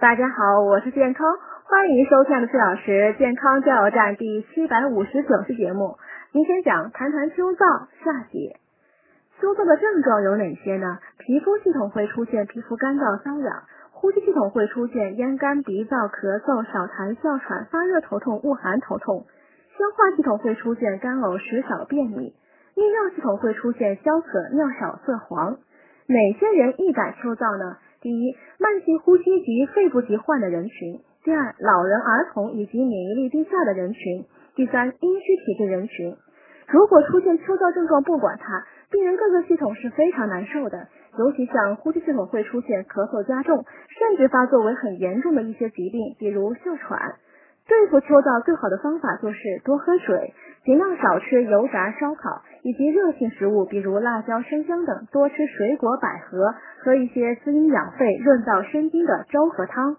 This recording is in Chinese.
大家好，我是健康，欢迎收看的四小时健康加油站第七百五十九期节目。今天讲谈谈秋燥下节。秋燥的症状有哪些呢？皮肤系统会出现皮肤干燥瘙痒，呼吸系统会出现咽干鼻燥、咳嗽、少痰、哮喘、发热头痛、恶寒头痛。消化系统会出现干呕、食少、便秘。泌尿系统会出现消渴、尿少、色黄。哪些人易感秋燥呢？第一，慢性呼吸及肺部疾患的人群；第二，老人、儿童以及免疫力低下的人群；第三，阴虚体质人群。如果出现秋燥症状，不管它，病人各个系统是非常难受的，尤其像呼吸系统会出现咳嗽加重，甚至发作为很严重的一些疾病，比如哮喘。对付秋燥最好的方法就是多喝水，尽量少吃油炸、烧烤以及热性食物，比如辣椒、生姜等。多吃水果、百合，喝一些滋阴养肺、润燥生津的粥和汤。